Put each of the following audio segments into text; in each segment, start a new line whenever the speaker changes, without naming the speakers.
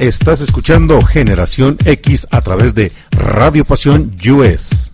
Estás escuchando Generación X a través de Radio Pasión US.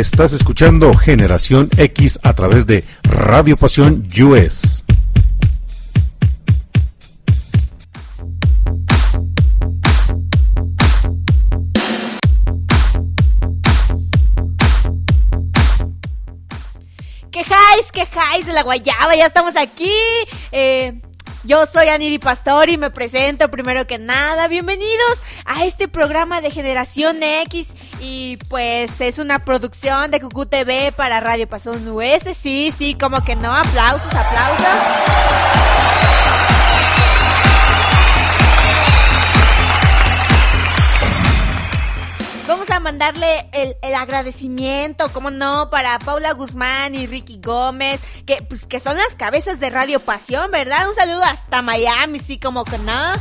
estás escuchando Generación X a través de Radio Pasión US.
Quejáis, quejáis de la guayaba, ya estamos aquí. Eh, yo soy Aniri Pastor y me presento primero que nada. Bienvenidos a este programa de Generación X y pues es una producción de Cucú TV para Radio Pasión US. Sí, sí, como que no. Aplausos, aplausos. Vamos a mandarle el, el, agradecimiento, cómo no, para Paula Guzmán y Ricky Gómez, que, pues, que son las cabezas de Radio Pasión, ¿verdad? Un saludo hasta Miami, sí, como que no.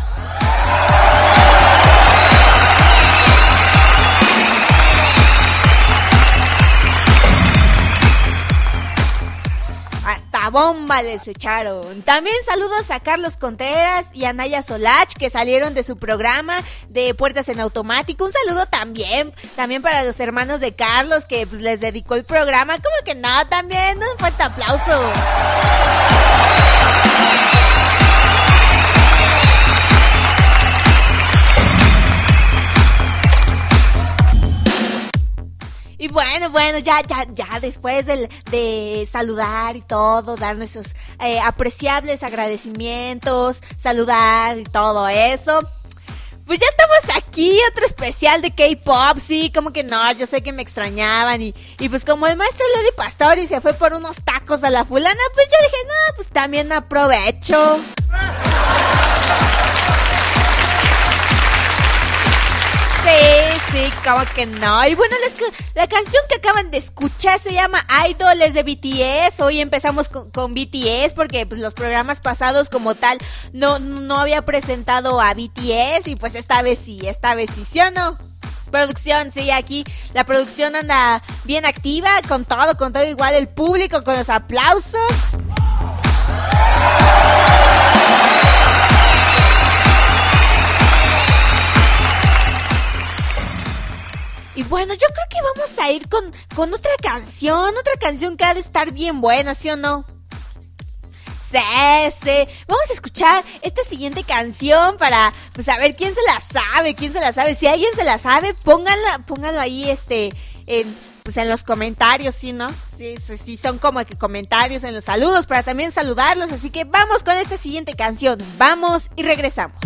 Hasta bomba les echaron. También saludos a Carlos Contreras y a Naya Solach que salieron de su programa de Puertas en Automático. Un saludo también, también para los hermanos de Carlos que pues, les dedicó el programa. Como que no, también un fuerte aplauso. Y bueno, bueno, ya, ya, ya después de saludar y todo, dar nuestros eh, apreciables agradecimientos, saludar y todo eso. Pues ya estamos aquí, otro especial de K-pop, sí, como que no, yo sé que me extrañaban y, y pues como el maestro Lady Pastori se fue por unos tacos a la fulana, pues yo dije, no, pues también aprovecho. Sí, sí, como que no. Y bueno, la canción que acaban de escuchar se llama Idol, es de BTS. Hoy empezamos con, con BTS porque pues, los programas pasados como tal no, no había presentado a BTS y pues esta vez sí, esta vez sí, ¿sí o no? Producción, sí, aquí la producción anda bien activa, con todo, con todo igual el público, con los aplausos. Y bueno, yo creo que vamos a ir con, con otra canción, otra canción que ha de estar bien buena, ¿sí o no? Sí, sí. Vamos a escuchar esta siguiente canción para pues a ver quién se la sabe, quién se la sabe. Si alguien se la sabe, pónganla, pónganlo ahí este en pues en los comentarios, ¿sí, no? Sí, sí, sí, son como que comentarios en los saludos para también saludarlos, así que vamos con esta siguiente canción. Vamos y regresamos.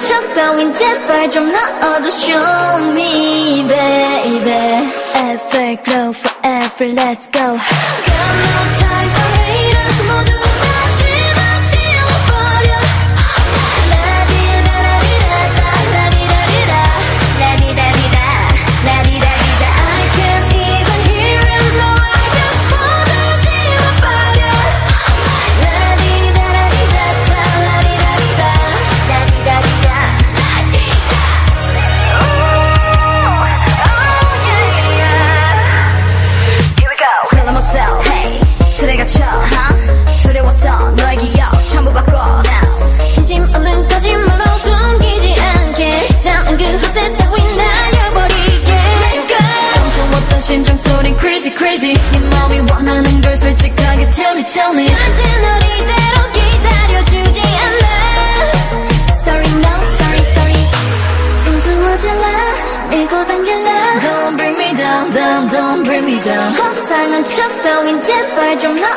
척 따윈 제발 좀 넣어도 Show me baby Everglow forever let's go Got no time for haters 明百白中。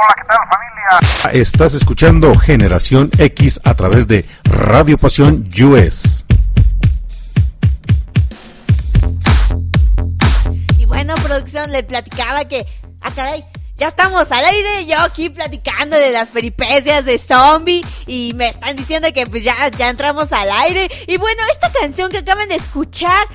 Hola, ¿qué tal familia?
Estás escuchando Generación X a través de Radio Pasión US.
Y bueno, producción, le platicaba que. Ah, caray. Ya estamos al aire, yo aquí platicando de las peripecias de zombie y me están diciendo que pues ya, ya entramos al aire. Y bueno, esta canción que acaban de escuchar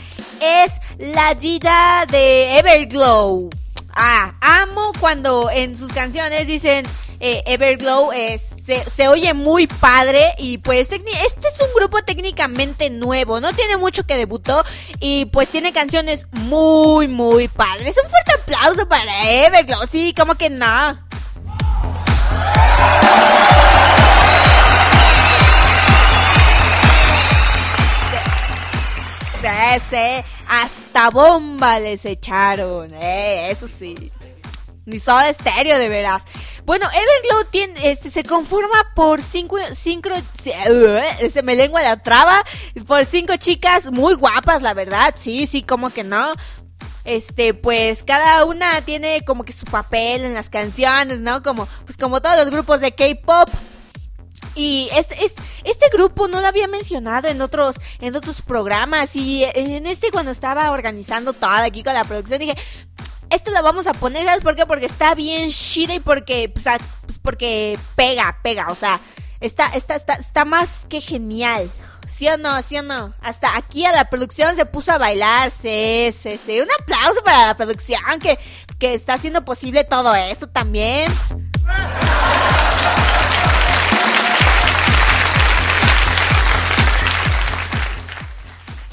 es La Dida de Everglow. Ah, amo cuando en sus canciones dicen eh, Everglow es se, oye muy padre y pues este es un grupo técnicamente nuevo, no tiene mucho que debutó y pues tiene canciones muy muy padres. Un fuerte aplauso para Everglow, sí, como que no. Sí, hasta bomba les echaron, eh, eso sí. Ni soda estéreo, de veras. Bueno, Everglow tiene, este, se conforma por cinco, cinco, se, se me lengua la traba, por cinco chicas muy guapas, la verdad, sí, sí, como que no. Este, pues cada una tiene como que su papel en las canciones, ¿no? Como, pues como todos los grupos de K-pop. Y este, es- este grupo no lo había mencionado en otros, en otros programas. Y en este, cuando estaba organizando todo aquí con la producción, dije, esto lo vamos a poner, ¿sabes por qué? Porque está bien chida y porque, pues, porque pega, pega. O sea, está, está, está, está más que genial. ¿Sí o no? ¿Sí o no? Hasta aquí a la producción se puso a bailar. Sí, sí, sí. Un aplauso para la producción que, que está haciendo posible todo esto también.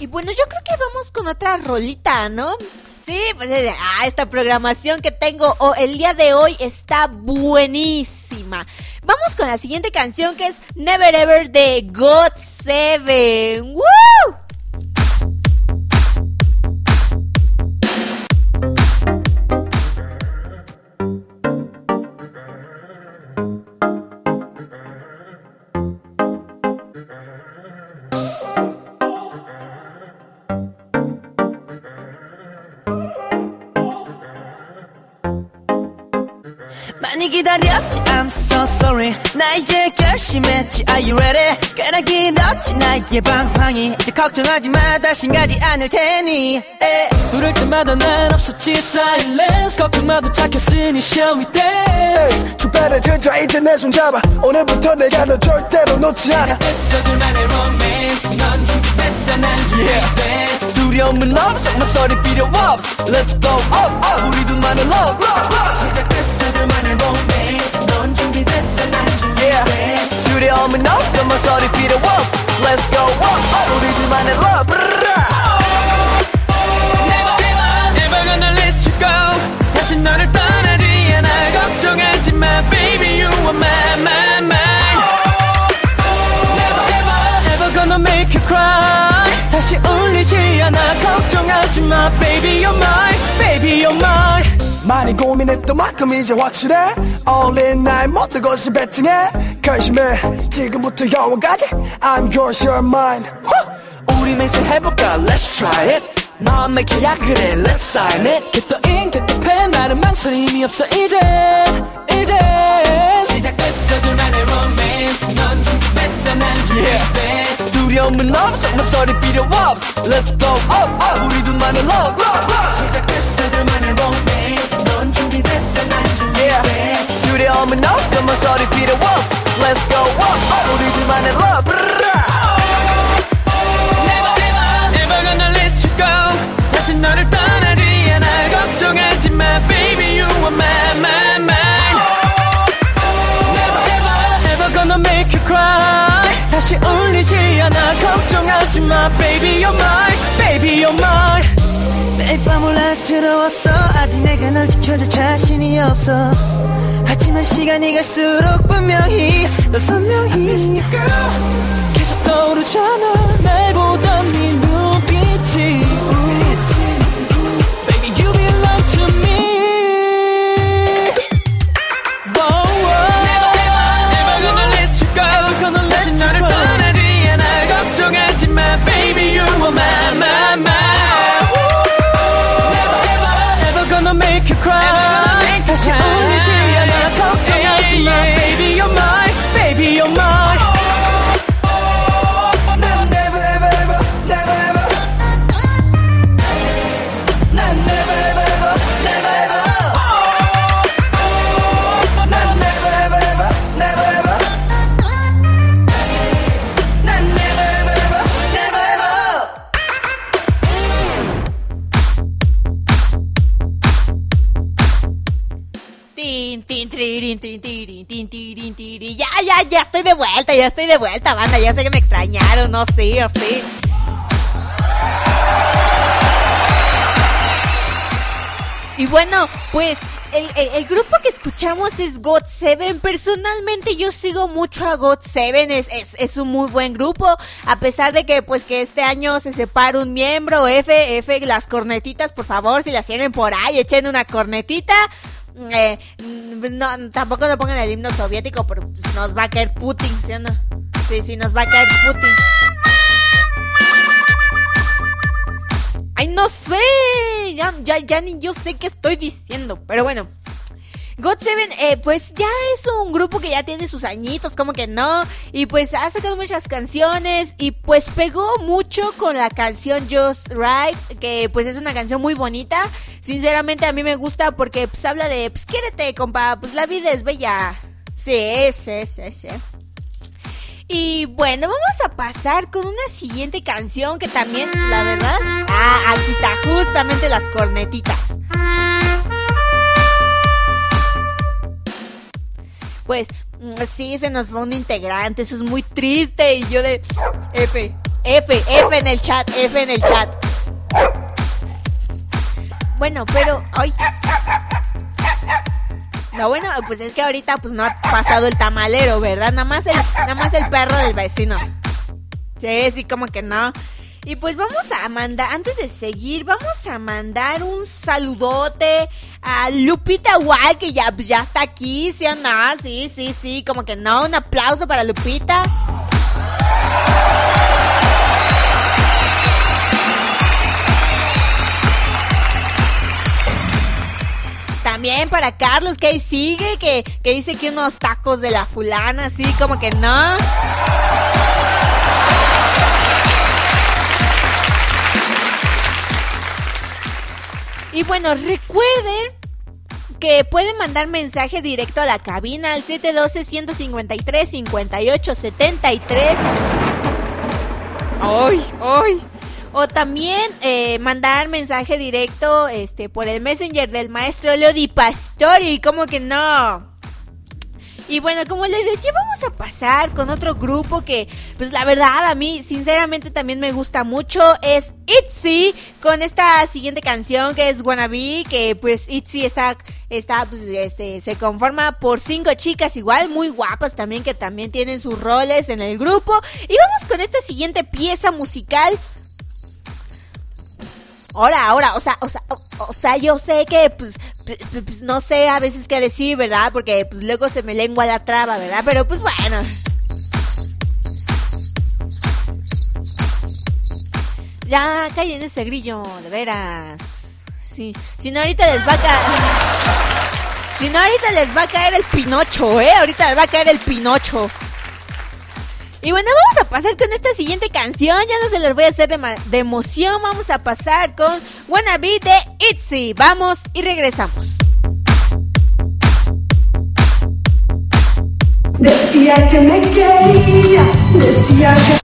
Y bueno, yo creo que vamos con otra rolita, ¿no? Sí, pues eh, ah, esta programación que tengo oh, el día de hoy está buenísima. Vamos con la siguiente canción que es Never Ever de God Seven. ¡Woo!
나 이제 결심했지. Are you ready? 꽤나 길었지. 나의 방황이 이제 걱정하지 마. 다신 가지 않을 테니. 에.
부를 때마다 난 없었지. Silence. 걱정마도 착했으니 shall we dance
주변에 들자. 이제 내 손잡아. 오늘부터 내가 너 절대로 놓지 않아.
됐어 둘만의 romance. 넌 준비됐어. 난 준비됐어
두려움은 없어. 모서리 필요 없어. Let's go up up. 우리 둘만의 love love love.
시작됐어 둘만의 romance. 넌 준비됐어. 난 준비됐어
두려움은 없어 모서리 필요 없어 Let's go up 우리 둘만의 love
never gonna let you go 다시 너를 떠나지 않아 걱정하지 마 baby you are my my mine Never ever ever gonna make you cry 다시 울리지 않아 걱정하지 마 baby you're mine baby you're mine
많이 고민했던 만큼 이제 확실해 All in 나의 모든 것을 베팅해 결심해 지금부터 영원까지 I'm yours you're mine
우리 맹세해볼까 Let's try it 마음의 계약을 해 Let's sign it
Get the ink, get the pen 나는 망설임이 없어 이제 이제 시작됐어 둘만의 romance 넌 준비됐어 난 준비됐어
두려움은 없어 모서리 필요 없어 Let's go up up 우리 둘만의 love love love
시작됐어 둘만의 romance 넌 준비됐어 난. 준비됐어
두려움은 없어 모서리 필요 없어 Let's go up up 우리 둘만의 love.
Never ever never gonna let you go 다시 너를 떠나지 않아 걱정하지 마 baby you are my my mine Never ever ever gonna make you cry 다시 울리지 않아 걱정하지 마 baby you're mine baby you're mine
매일 밤 올라스러웠어. 아직 내가 널 지켜줄 자신이 없어. 하지만 시간이 갈수록 분명히 너 선명히.
계속 떠오르잖아. 날 보던 네눈
Ya, ya, ya estoy de vuelta, ya estoy de vuelta, banda. Ya sé que me extrañaron, no sí, o sí. Y bueno, pues el, grupo que escuchamos es God Seven. Personalmente yo sigo mucho a God Seven. Es, es, es un muy buen grupo. A pesar de que pues que este año se separa un miembro. F, F, las cornetitas, por favor, si las tienen por ahí, echen una cornetita. Eh, no, tampoco no pongan el himno soviético, pero pues, nos va a caer Putin, ¿sí o no? Sí, sí, nos va a caer Putin. Ay, no sé. Ya, ya, ya ni yo sé qué estoy diciendo. Pero bueno. God Seven, eh, pues ya es un grupo que ya tiene sus añitos, como que no. Y pues ha sacado muchas canciones. Y pues pegó mucho con la canción Just Right. Que pues es una canción muy bonita. Sinceramente a mí me gusta porque pues habla de, pues quiérete, compa. Pues la vida es bella. Sí, sí, sí, sí. Y bueno, vamos a pasar con una siguiente canción que también, la verdad. Ah, aquí está, justamente las cornetitas. Pues mm, sí, se nos va un integrante, eso es muy triste. Y yo de F, F, F en el chat, F en el chat. Bueno, pero hoy. No, bueno, pues es que ahorita pues no ha pasado el tamalero, ¿verdad? Nada más el, nada más el perro del vecino. Sí, sí, como que no. Y pues vamos a mandar, antes de seguir, vamos a mandar un saludote a Lupita Wall, que ya, ya está aquí, ¿sí o no? Sí, sí, sí, como que no, un aplauso para Lupita. También para Carlos, que ahí sigue, que, que dice que unos tacos de la fulana, así como que no. Y bueno, recuerden que pueden mandar mensaje directo a la cabina al 712-153-5873. ¡Ay, ay! O también eh, mandar mensaje directo este, por el messenger del maestro Lodi Pastori. ¿Cómo que no? Y bueno, como les decía, vamos a pasar con otro grupo que, pues la verdad, a mí sinceramente también me gusta mucho. Es ITZY con esta siguiente canción que es Wannabe, que pues ITZY está, está, pues, este, se conforma por cinco chicas igual, muy guapas también, que también tienen sus roles en el grupo. Y vamos con esta siguiente pieza musical. Ahora, ahora, o sea, o sea, o, o sea, yo sé que, pues, pues, no sé a veces qué decir, ¿verdad? Porque, pues, luego se me lengua la traba, ¿verdad? Pero, pues, bueno. Ya, callen ese grillo, de veras. Sí, si no ahorita les va a caer... Si no ahorita les va a caer el pinocho, ¿eh? Ahorita les va a caer el pinocho. Y bueno, vamos a pasar con esta siguiente canción. Ya no se les voy a hacer de emoción. Vamos a pasar con Wannabe de ITZY. Vamos y regresamos.
Decía que me quería, decía que...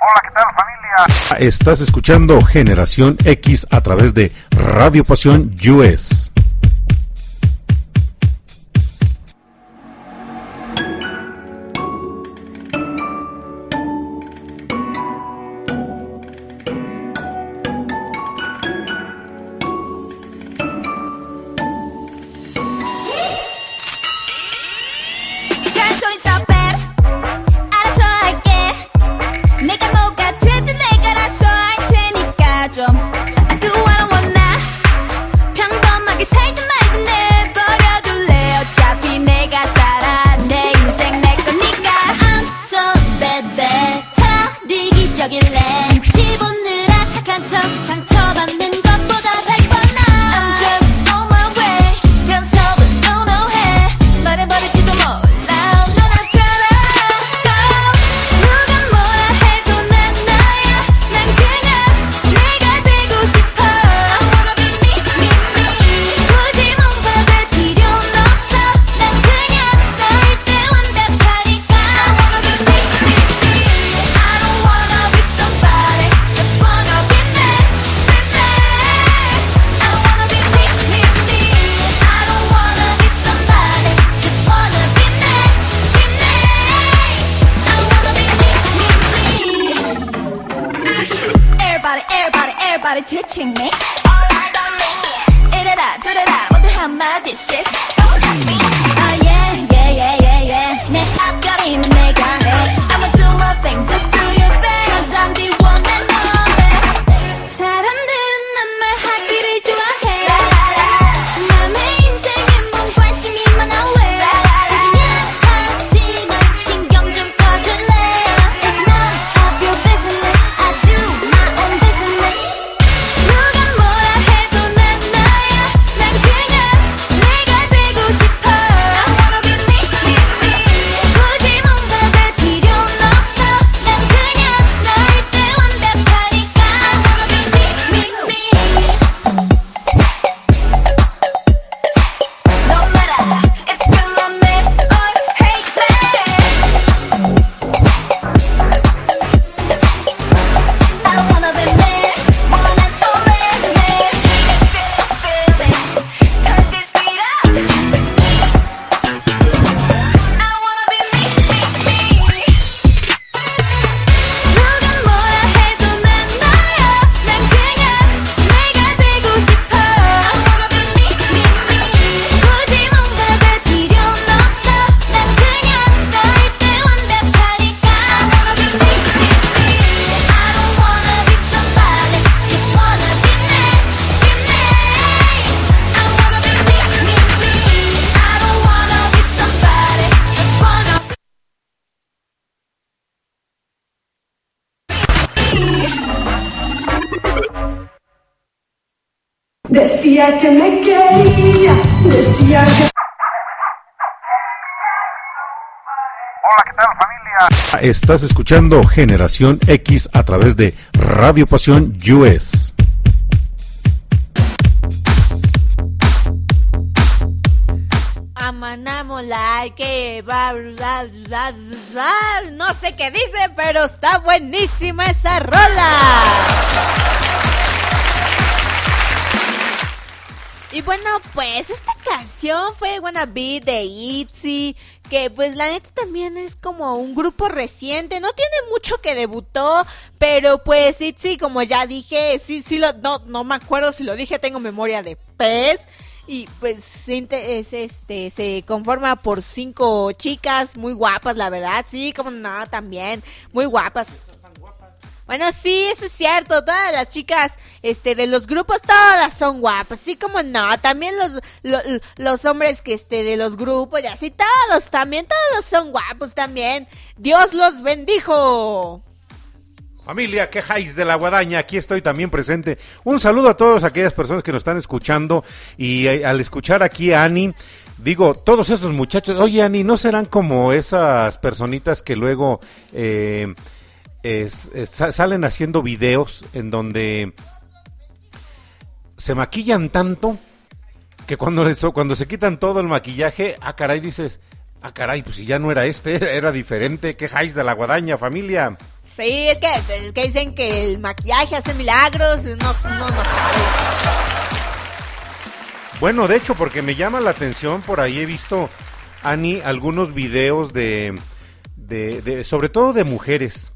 Hola, ¿qué tal familia?
Estás escuchando Generación X a través de Radio Pasión US.
Estás escuchando Generación X a través de Radio Pasión US.
Que bla, no sé qué dice, pero está buenísima esa rola. Y bueno, pues esta canción fue Wanna Be de ITZY, que pues la neta también es como un grupo reciente, no tiene mucho que debutó, pero pues ITZY, como ya dije, sí, sí, lo, no, no me acuerdo si lo dije, tengo memoria de pez. Y pues es, este, se conforma por cinco chicas muy guapas, la verdad, sí, como no, también, muy guapas. Bueno, sí, eso es cierto. Todas las chicas este, de los grupos, todas son guapas. Sí, como no. También los, lo- los hombres que este, de los grupos y así, todos también, todos son guapos también. Dios los bendijo.
Familia, quejáis de la guadaña, aquí estoy también presente. Un saludo a todas aquellas personas que nos están escuchando y eh, al escuchar aquí a Ani, digo, todos esos muchachos, oye Ani, ¿no serán como esas personitas que luego eh, es- es- sa- salen haciendo videos en donde se maquillan tanto que cuando, les- cuando se quitan todo el maquillaje, ah caray, dices, ah caray, pues si ya no era este, era diferente, quejáis de la guadaña, familia.
Sí, es que, es que dicen que el maquillaje hace milagros. y Uno no, no sabe.
Bueno, de hecho, porque me llama la atención, por ahí he visto, Ani, algunos videos de, de, de- sobre todo de mujeres,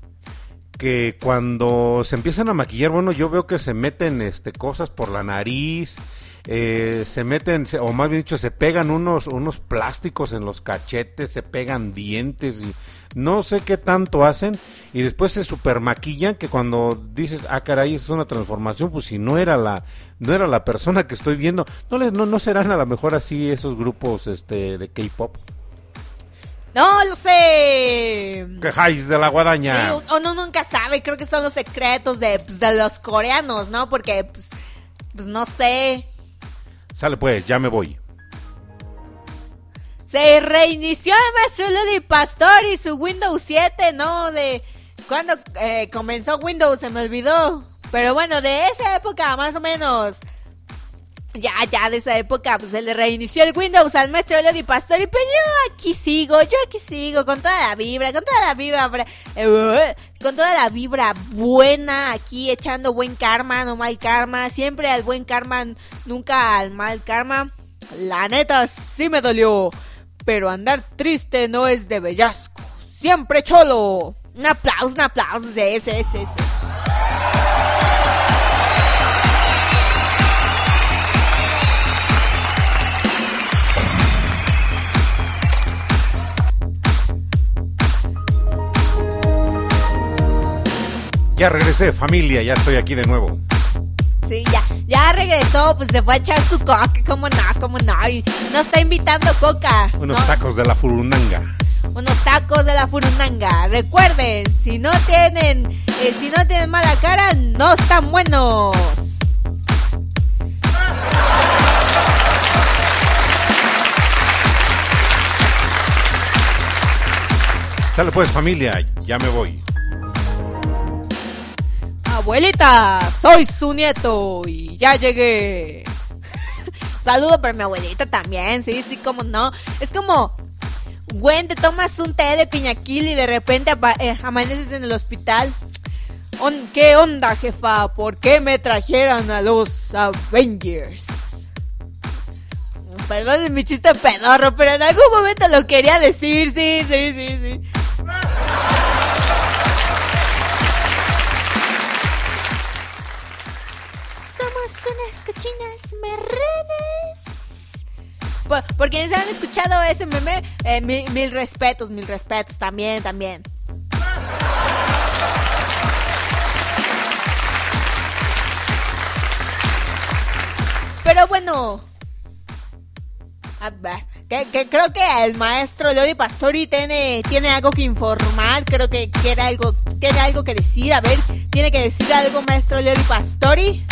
que cuando se empiezan a maquillar, bueno, yo veo que se meten este, cosas por la nariz, eh, se meten, o más bien dicho, se pegan unos, unos plásticos en los cachetes, se pegan dientes y no sé qué tanto hacen y después se super maquillan que cuando dices, ah caray, es una transformación, pues si no era la, no era la persona que estoy viendo, no les, no, no serán a lo mejor así esos grupos este de K-pop.
No lo sé.
Quejáis de la guadaña.
Sí, uno nunca sabe, creo que son los secretos de, pues, de los coreanos, ¿no? Porque, pues, pues no sé.
Sale pues, ya me voy.
Se reinició el maestro Ludi Pastor y su Windows 7, ¿no? De cuando eh, comenzó Windows, se me olvidó. Pero bueno, de esa época más o menos. Ya, ya de esa época, pues se le reinició el Windows al maestro Lodi Pastori, pero yo aquí sigo, yo aquí sigo, con toda la vibra, con toda la vibra, bra- eh, con toda la vibra buena, aquí echando buen karma, no mal karma, siempre al buen karma, nunca al mal karma. La neta sí me dolió, pero andar triste no es de bellasco, siempre cholo. Un aplauso, un aplauso, ese, ese, ese.
Ya regresé, familia, ya estoy aquí de nuevo.
Sí, ya, ya regresó, pues se fue a echar su coca, como no, como no, y nos está invitando coca.
Unos
¿no?
tacos de la furunanga.
unos tacos de la furunanga. Recuerden, si no tienen, eh, si no tienen mala cara, no están buenos.
Sale pues, familia, ya me voy.
Abuelita, soy su nieto y ya llegué. Saludo para mi abuelita también, sí, sí, como no. Es como, güey, te tomas un té de piñaquil y de repente eh, amaneces en el hospital. ¿Qué onda, jefa? ¿Por qué me trajeron a los Avengers? Perdón mi chiste pedorro, pero en algún momento lo quería decir, sí, sí, sí, sí. Unas cochinas marranas. Por, por quienes han escuchado ese meme, eh, mil, mil respetos, mil respetos, también, también. Pero bueno. a ver, que, que creo que el maestro Lodi Pastori tiene, tiene algo que informar. Creo que quiere algo, tiene algo que decir. A ver, ¿tiene que decir algo, maestro Lodi Pastori?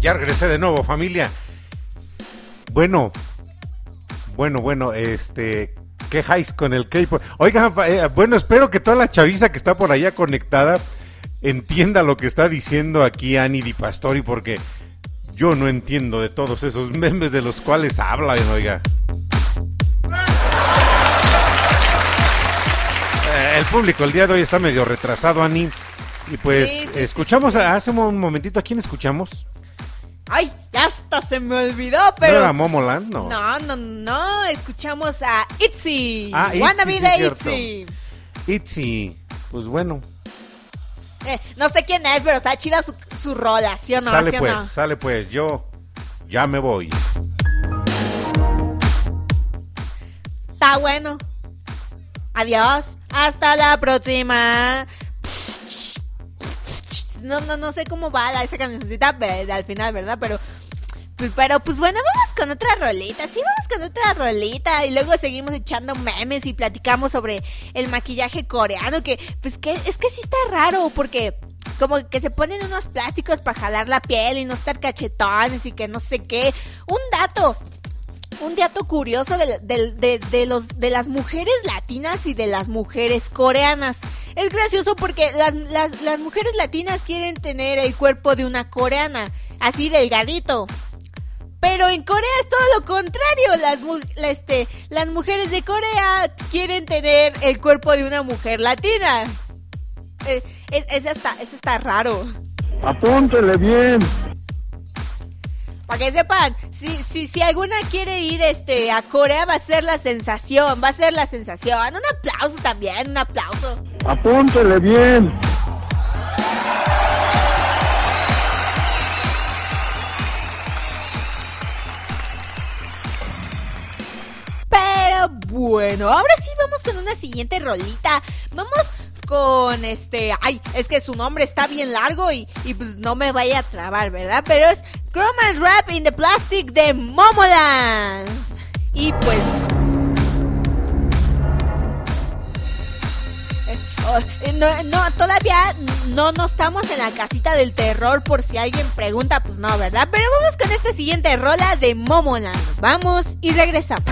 Ya regresé de nuevo, familia. Bueno, bueno, bueno, este, quejáis con el K-pop. Oigan, fa- eh, bueno, espero que toda la chaviza que está por allá conectada entienda lo que está diciendo aquí Ani Di Pastori, porque yo no entiendo de todos esos memes de los cuales hablan, oiga. Eh, el público el día de hoy está medio retrasado, Ani. Y pues,
Sí, sí, sí,
escuchamos,
sí.
hace un momentito, ¿a quién escuchamos?
Ay, ya hasta se me olvidó,
¿No
pero...
era Momoland? No.
No, no, no, escuchamos a Itzy.
Ah, Itzy,
Wannabe
sí,
de
cierto.
Itzy.
Itzy, pues bueno,
Eh, no sé quién es, pero está chida su, su rola, ¿sí o no?
sale
¿Sí
pues,
no?
sale pues, yo ya me voy.
Está bueno. Adiós. Hasta la próxima. No, no, no sé cómo va la- esa cancioncita ve- al final, ¿verdad? Pero, pues, pero, pues bueno, vamos con otra rolita. Sí, vamos con otra rolita. Y luego seguimos echando memes y platicamos sobre el maquillaje coreano. Que, pues, que es que sí está raro porque como que se ponen unos plásticos para jalar la piel y no estar cachetones y que no sé qué. Un dato un dato curioso de, de- de- de los, de las mujeres latinas y de las mujeres coreanas. Es gracioso porque las, las- mujeres latinas quieren tener el cuerpo de una coreana, así delgadito. Pero en Corea es todo lo contrario. Las, este, las mujeres de Corea quieren tener el cuerpo de una mujer latina. Eh, es, es hasta, es hasta raro.
Apúntele bien.
Para que sepan, si, si, si alguna quiere ir este, a Corea va a ser la sensación, va a ser la sensación. Un aplauso también, un aplauso.
Apúntele bien.
Pero bueno, ahora sí vamos con una siguiente rolita. Vamos con este... Ay, es que su nombre está bien largo y, y pues no me vaya a trabar, ¿verdad? Pero es Chroma Rap in the Plastic de Momoland. Y pues... Eh, oh, No, no, todavía no, no estamos en la casita del terror por si alguien pregunta, pues no, ¿verdad? Pero vamos con esta siguiente rola de Momoland. Vamos y regresamos.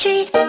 Treat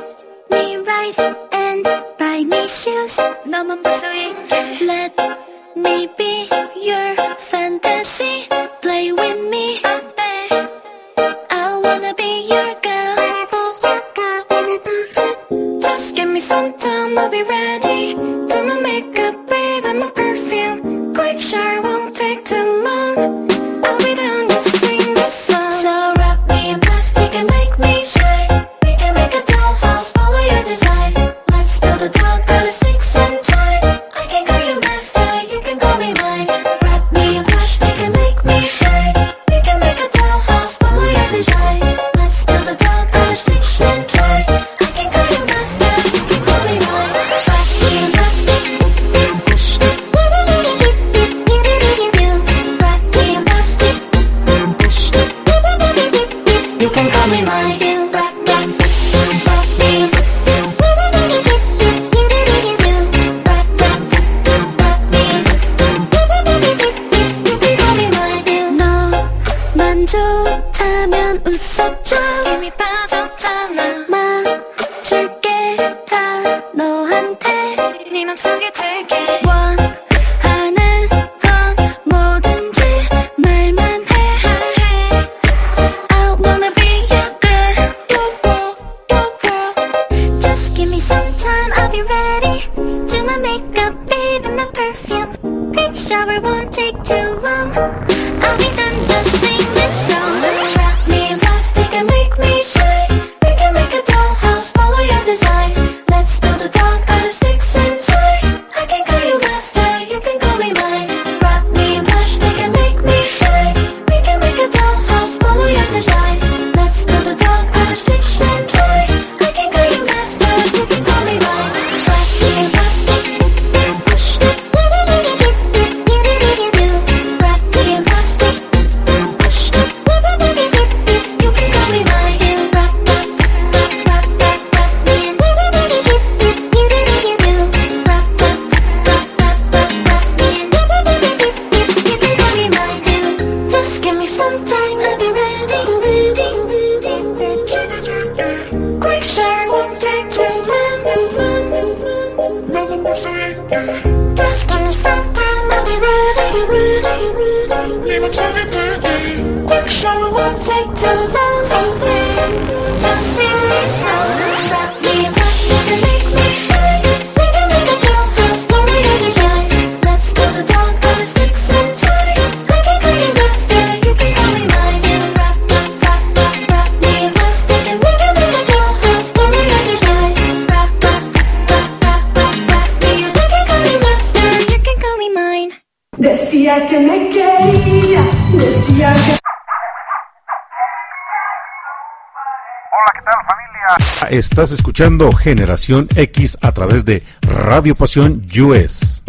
escuchando Generación X a través de Radio Pasión US.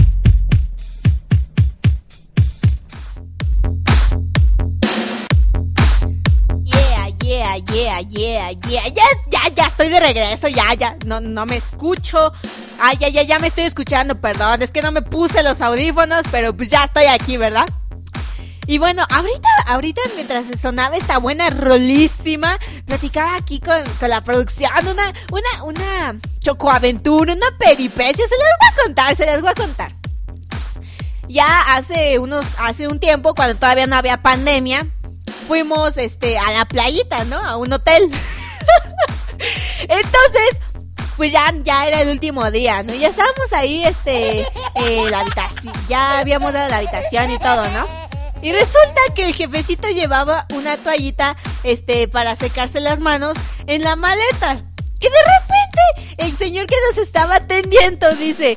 Yeah, yeah, yeah, yeah. Ya, ya, ya estoy de regreso, ya, ya. No, no me escucho. Ay, ya, ya, ya me estoy escuchando, perdón. Es que no me puse los audífonos, pero pues ya estoy aquí, ¿verdad? Y bueno, ahorita, ahorita mientras sonaba esta buena rolísima, platicaba aquí con, con la producción una, una, una chocoaventura, una peripecia. Se las voy a contar, se las voy a contar. Ya hace unos, hace un tiempo, cuando todavía no había pandemia, fuimos este a la playita, ¿no? A un hotel. Entonces, pues ya, ya era el último día, ¿no? Ya estábamos ahí, este, eh, la habitación, ya habíamos dado la habitación y todo, ¿no? Y resulta que el jefecito llevaba una toallita, este, para secarse las manos en la maleta. Y de repente, el señor que nos estaba atendiendo dice,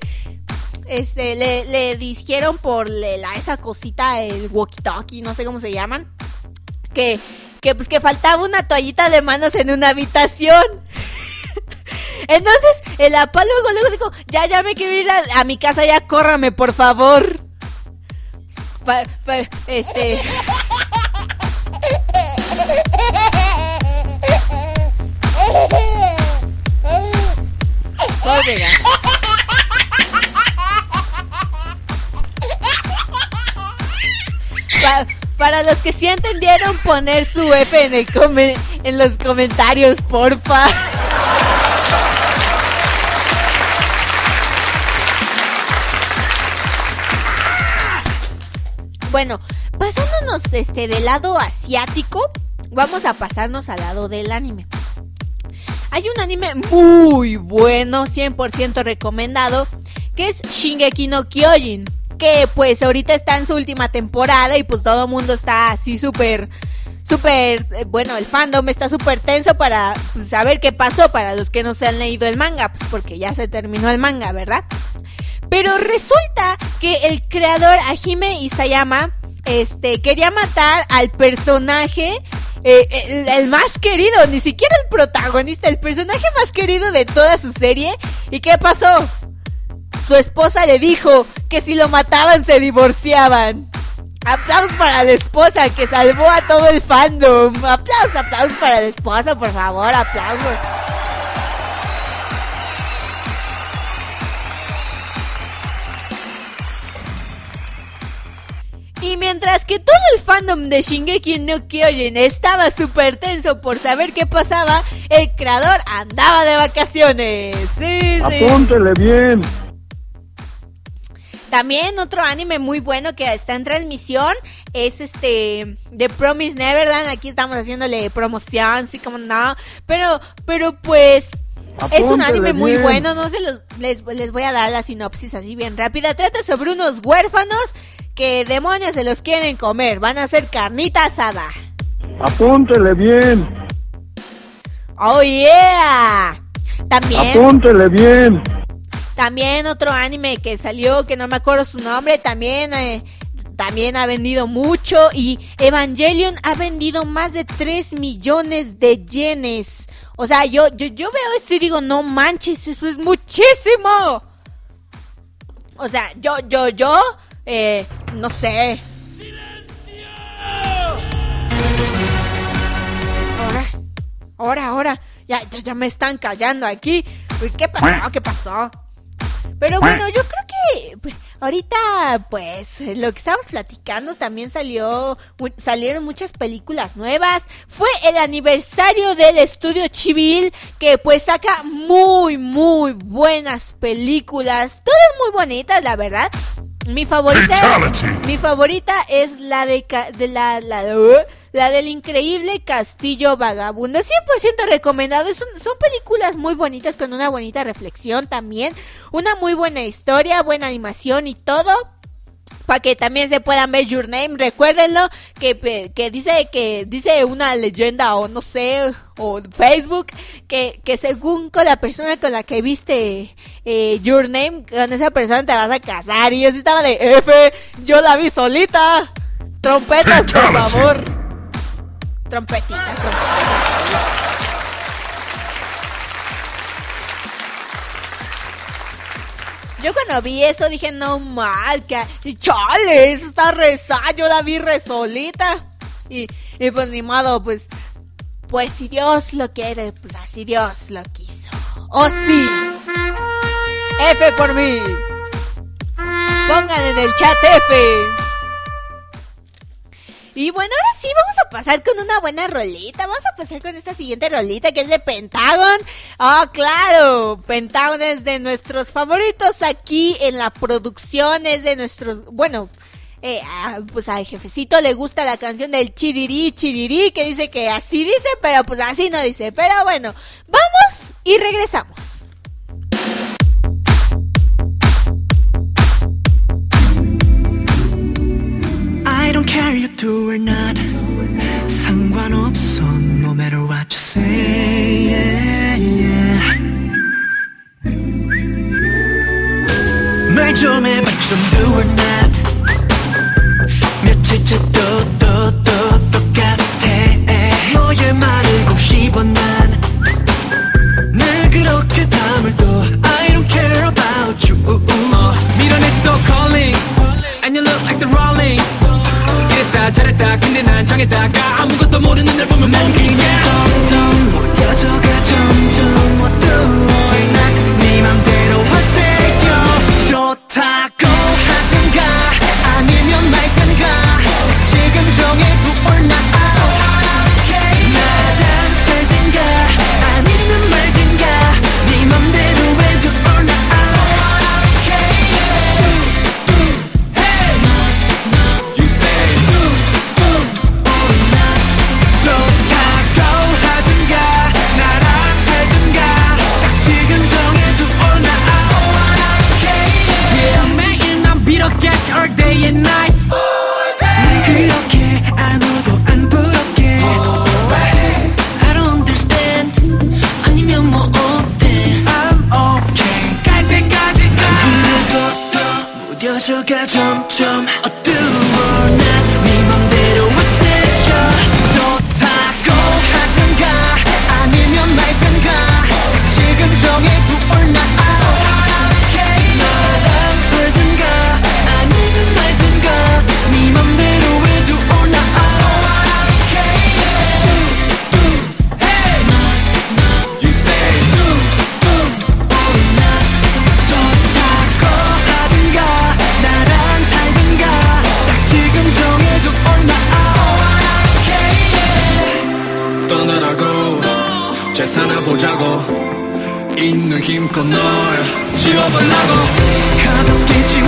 este, le, le dijeron por la, esa cosita, el walkie-talkie, no sé cómo se llaman, que, que pues que faltaba una toallita de manos en una habitación. Entonces, el apá luego, luego dijo, ya, ya me quiero ir a, a mi casa, ya córrame, por favor. Pa- pa- este... Pa- para los que sí entendieron poner su F en, el come- en los comentarios, porfa. Bueno, pasándonos este del lado asiático, vamos a pasarnos al lado del anime. Hay un anime muy bueno, 100% recomendado, que es Shingeki no Kyojin. Que pues ahorita está en su última temporada y pues todo el mundo está así súper, súper, eh, bueno, el fandom está súper tenso para pues, saber qué pasó para los que no se han leído el manga, pues porque ya se terminó el manga, ¿verdad? Pero resulta que el creador Hajime Isayama este, quería matar al personaje, eh, el, el más querido, ni siquiera el protagonista, el personaje más querido de toda su serie. ¿Y qué pasó? Su esposa le dijo que si lo mataban se divorciaban. Aplausos para la esposa que salvó a todo el fandom. Aplausos, aplausos para la esposa, por favor, aplausos. Y mientras que todo el fandom de Shingeki no Kyojin estaba súper tenso por saber qué pasaba, el creador andaba de vacaciones. Sí, sí.
Apúntele bien.
También otro anime muy bueno que está en transmisión es este The Promise Neverland. Aquí estamos haciéndole promoción, sí como no. Pero, pero pues es un anime muy bueno. No se los les, les voy a dar la sinopsis así bien rápida. Trata sobre unos huérfanos que demonios se los quieren comer. Van a hacer carnita asada.
Apúntele bien.
Oh yeah. También.
Apúntele bien.
También otro anime que salió, que no me acuerdo su nombre, también, eh, también ha vendido mucho. Y Evangelion ha vendido más de 3 millones de yenes. O sea, yo, yo, yo veo esto y digo, no manches, eso es muchísimo. O sea, yo, yo, yo, eh, no sé. Ahora, ahora, ahora, ya, ya, ya me están callando aquí. ¿Qué pasó? ¿Qué pasó? Pero bueno, yo creo que pues, ahorita, pues, lo que estábamos platicando también salió, salieron muchas películas nuevas. Fue el aniversario del estudio Chibil, que pues saca muy, muy buenas películas. Todas muy bonitas, la verdad. Mi favorita, mi favorita es la de, de la, la, de- la del increíble Castillo Vagabundo. 100% recomendado. Es un- son películas muy bonitas con una bonita reflexión también. Una muy buena historia, buena animación y todo. Para que también se puedan ver Your Name, recuérdenlo que, que dice que dice una leyenda o no sé, o Facebook, que, que según con la persona con la que viste eh, Your Name, con esa persona te vas a casar. Y yo sí estaba de F, yo la vi solita. Trompetas, por favor. Trompetitas, trompetitas. Yo cuando vi eso dije, no mal, que chale, eso está reza, yo la vi re solita. Y, y pues ni modo, pues, pues si Dios lo quiere, pues así Dios lo quiso. ¡Oh sí! F por mí. Pongan en el chat F. Y bueno, ahora sí vamos a pasar con una buena rolita. Vamos a pasar con esta siguiente rolita que es de Pentagon. Ah, claro. Pentagon es de nuestros favoritos aquí en la producción. Es de nuestros... Bueno, eh, ah, pues al jefecito le gusta la canción del chirirí, chirirí, que dice que así dice, pero pues así no dice. Pero bueno, vamos y regresamos.
I don't care you do or not 상관없어 no matter what you say 말 좀 해봐 좀 do or not 재산아 보자고. 있는 힘껏 널 지워보려고. 가볍게 지워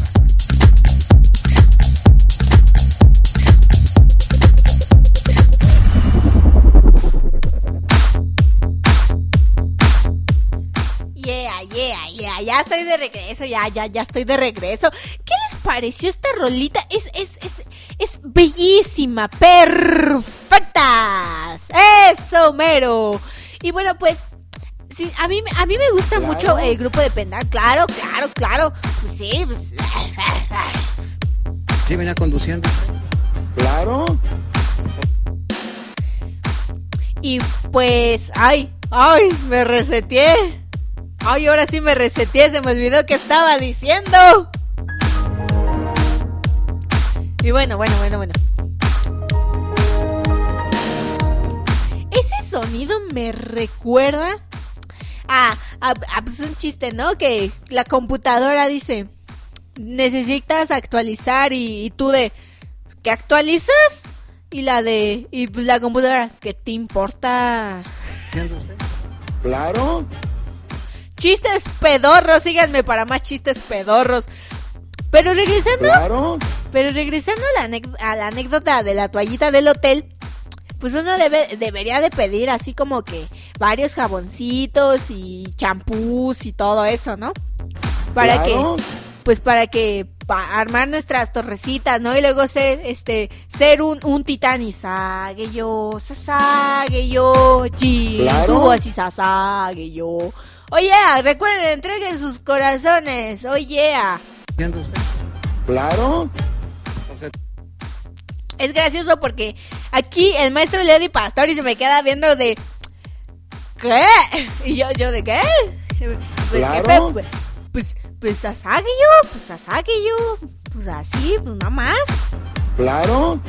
Yeah, ya estoy de regreso, ya, ya, ya estoy de regreso. ¿Qué les pareció esta rolita? Es, es, es, es bellísima, perfectas. Eso, mero. Y bueno, pues, sí, a mí, a mí me gusta mucho el grupo de Pendar, claro, claro, claro. Pues sí, pues,
¿Sí venía conduciendo?
Claro.
Y pues, ay, ay, me reseteé. Ay, ahora sí me reseteé, se me olvidó que estaba diciendo. Y bueno, bueno, bueno, bueno. Ese sonido me recuerda a, a, a, pues, un chiste, ¿no? Que la computadora dice, necesitas actualizar y, y tú de, ¿qué actualizas? Y la de, y pues la computadora, ¿qué te importa?
Claro.
Chistes pedorros, síganme para más chistes pedorros. Pero regresando,
Claro.
pero regresando a la, anec- a la anécdota de la toallita del hotel, pues uno debe, debería de pedir así como que varios jaboncitos y champús y todo eso, ¿no? Para
Claro.
que, pues para que pa- armar nuestras torrecitas, ¿no? Y luego ser, este, ser un, un titán y sague yo, sasague yo, Jin,
Claro.
así sasague yo. Oye, recuerden, entreguen sus corazones, oye.
Claro.
Es gracioso porque aquí el maestro Lady Pastori se me queda viendo de ¿Qué? Y yo, yo de qué? Pues
Claro.
jefe, pues, pues, pues asague yo, pues asague yo, pues así, pues nada más.
Claro.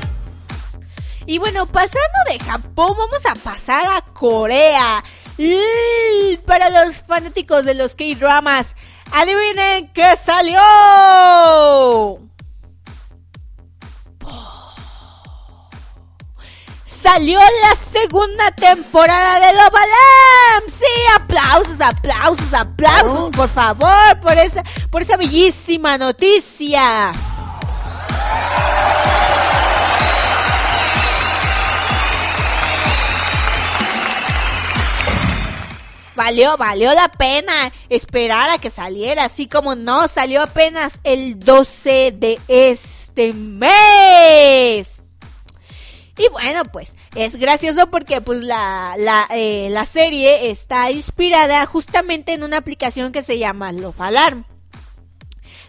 Y bueno, pasando de Japón, vamos a pasar a Corea. Y para los fanáticos de los K-dramas, adivinen qué salió. Salió la segunda temporada de Love Alarm. Sí, aplausos, aplausos, aplausos, por favor, por esa, por esa bellísima noticia. Valió, valió la pena esperar a que saliera, así como no, salió apenas el 12 de este mes. Y bueno, pues es gracioso porque pues la, la, eh, la serie está inspirada justamente en una aplicación que se llama Love Alarm.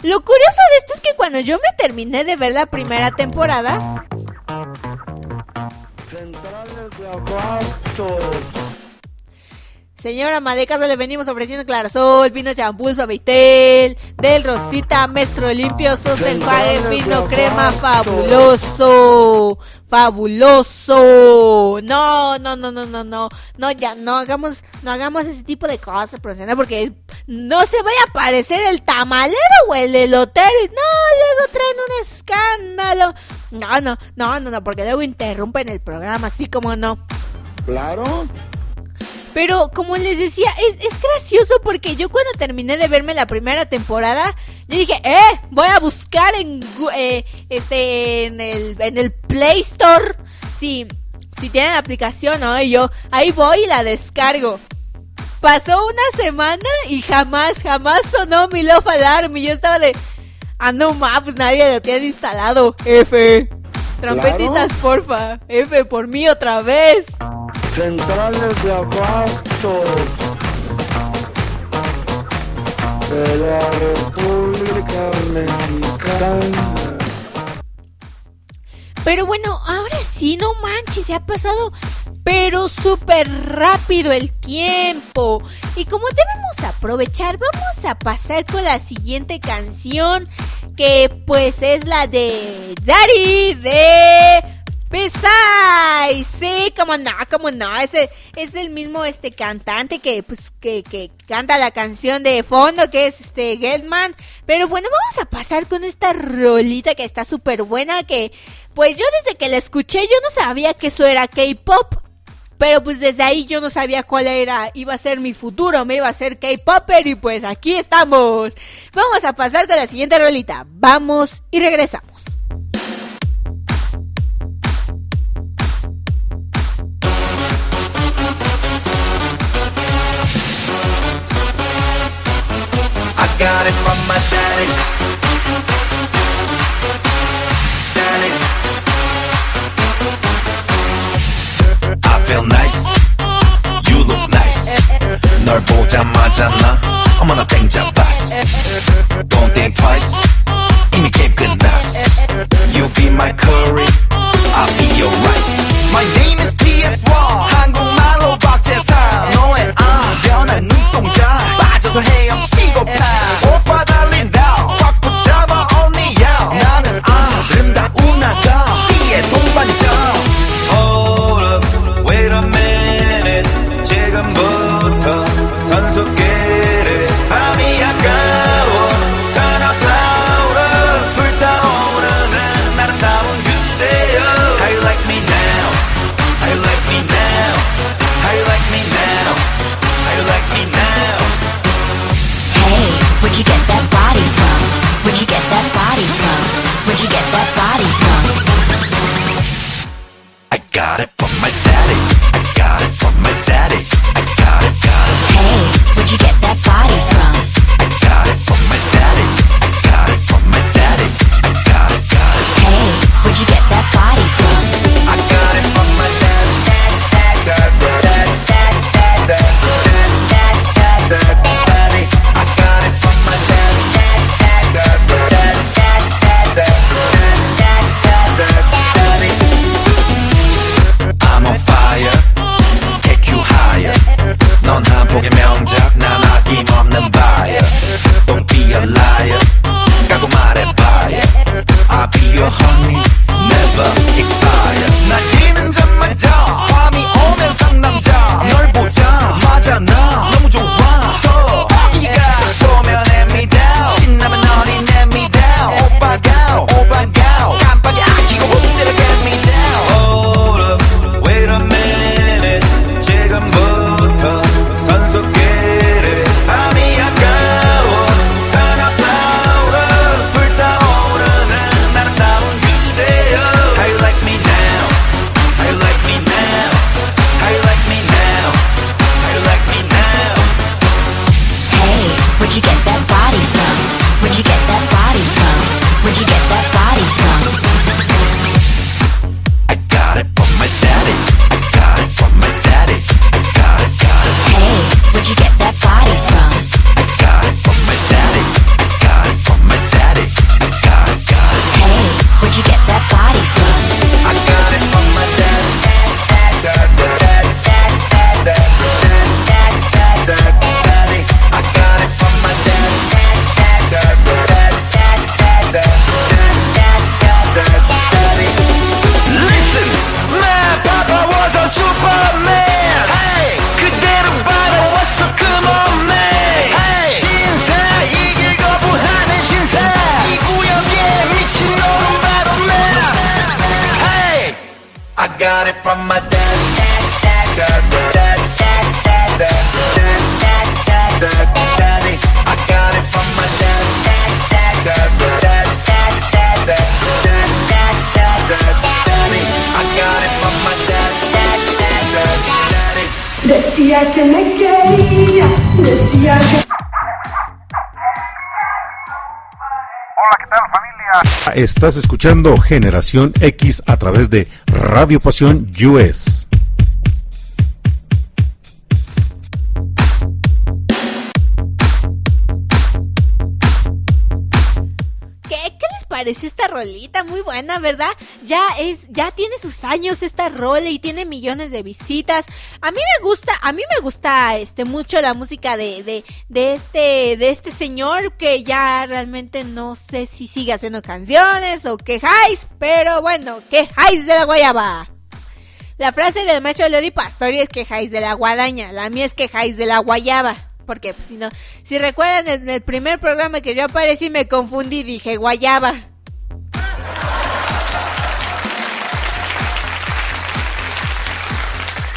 Lo curioso de esto es que cuando yo me terminé de ver la primera temporada,
Centrales de.
Señora Madecas, le venimos ofreciendo Clarasol, vino champú, suavitel, del Rosita, Maestro Limpio, sos el enjuague, vino crema, fabuloso, fabuloso. No, no, no, no, no, no, no, ya, no hagamos, no hagamos ese tipo de cosas, profesional, porque no se vaya a aparecer el tamalero o el elotero. No, luego traen un escándalo. No, no, no, no, no, porque luego interrumpen el programa, así como no.
Claro.
Pero como les decía, es, es gracioso porque yo cuando terminé de verme la primera temporada, yo dije, eh, voy a buscar en, eh, este, en, el, en el Play Store si, si tienen la aplicación, ¿no? Y yo ahí voy y la descargo. Pasó una semana y jamás, jamás sonó mi Love Alarm. Y yo estaba de, ah, no ma, pues nadie lo tiene instalado. F. Trompetitas, porfa. F, por mí otra vez.
Centrales de abasto. De la República Mexicana.
Pero bueno, ahora sí, no manches, se ha pasado pero súper rápido el tiempo. Y como debemos aprovechar, vamos a pasar con la siguiente canción, que pues es la de Daddy de Pesai. Sí, como no, como no, ese es el mismo este cantante que pues que, que canta la canción de fondo que es este Getman. Pero bueno, vamos a pasar con esta rolita que está súper buena que pues yo desde que la escuché yo no sabía que eso era K-pop. Pero pues desde ahí yo no sabía cuál era, iba a ser mi futuro, me iba a ser K-Popper y pues aquí estamos. Vamos a pasar con la siguiente rolita. Vamos y regresamos.
got it from my daddy. Daddy. I feel nice. You look nice. 널 보자마자 나 어머나 땡잡았어. Don't think twice. 이미 게임 끝났어. You be my curry. I'll be your rice. My name is PS1. 한
Estás escuchando Generación X a través de Radio Pasión US.
Muy buena, ¿verdad? Ya es, ya tiene sus años esta rola y tiene millones de visitas. A mí me gusta, a mí me gusta este mucho la música de, de, de este, de este señor que ya realmente no sé si sigue haciendo canciones o quejáis, pero bueno, quejáis de la guayaba. La frase del maestro Lodi Pastori es quejáis de la guadaña, la mía es quejáis de la guayaba. Porque pues, si no, si recuerdan en el primer programa que yo aparecí me confundí, dije guayaba.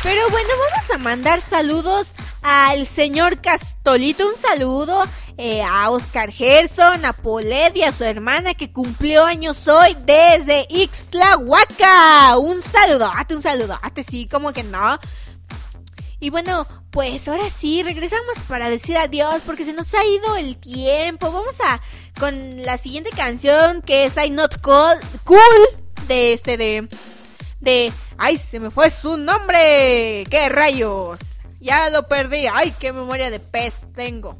Pero bueno, vamos a mandar saludos al señor Castolito, un saludo eh, a Oscar Gerson, a Polet y a su hermana que cumplió años hoy desde Ixtlahuaca. Un saludote, un saludote, sí, como que no. Y bueno, pues ahora sí, regresamos para decir adiós porque se nos ha ido el tiempo. Vamos a con la siguiente canción que es I Not Cool, cool de este de ay, se me fue su nombre. ¿Qué rayos? Ya lo perdí. Ay, qué memoria de pez tengo.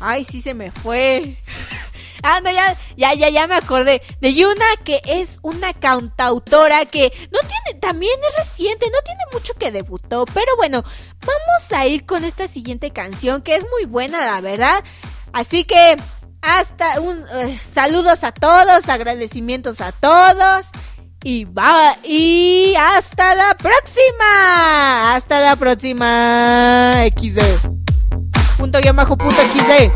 Ay, sí se me fue. Ah, no, ya, ya, ya, ya me acordé. De Yuna, que es una cantautora que no tiene, también es reciente, no tiene mucho que debutó. Pero bueno, vamos a ir con esta siguiente canción que es muy buena, la verdad. Así que, hasta un eh, saludos a todos, agradecimientos a todos. Y va, y hasta la próxima. Hasta la próxima. XD. Punto guion bajo punto XD.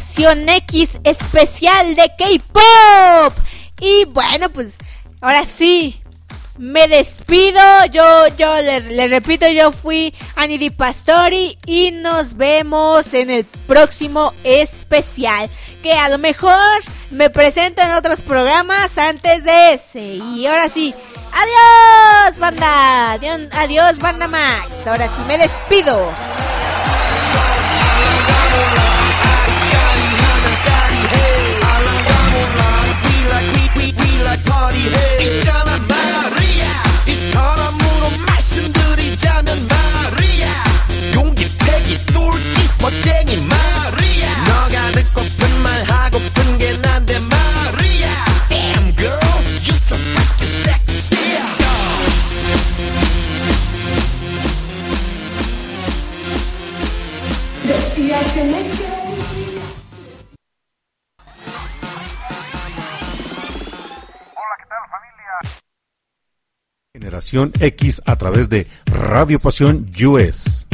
Generación X especial de K-Pop. Y bueno, pues ahora sí, me despido. Yo, yo les, les repito, yo fui Annie Di Pastori y nos vemos en el próximo especial. Que a lo mejor me presento en otros programas antes de ese. Y ahora sí, adiós, banda. Adiós banda Max. Ahora sí me despido.
이 사람으로 말씀드리자면 마리아. 용기 패기 똘끼 멋쟁이 마리아. 너가 듣고픈 말 하고픈
Generación X a través de Radio Pasión US.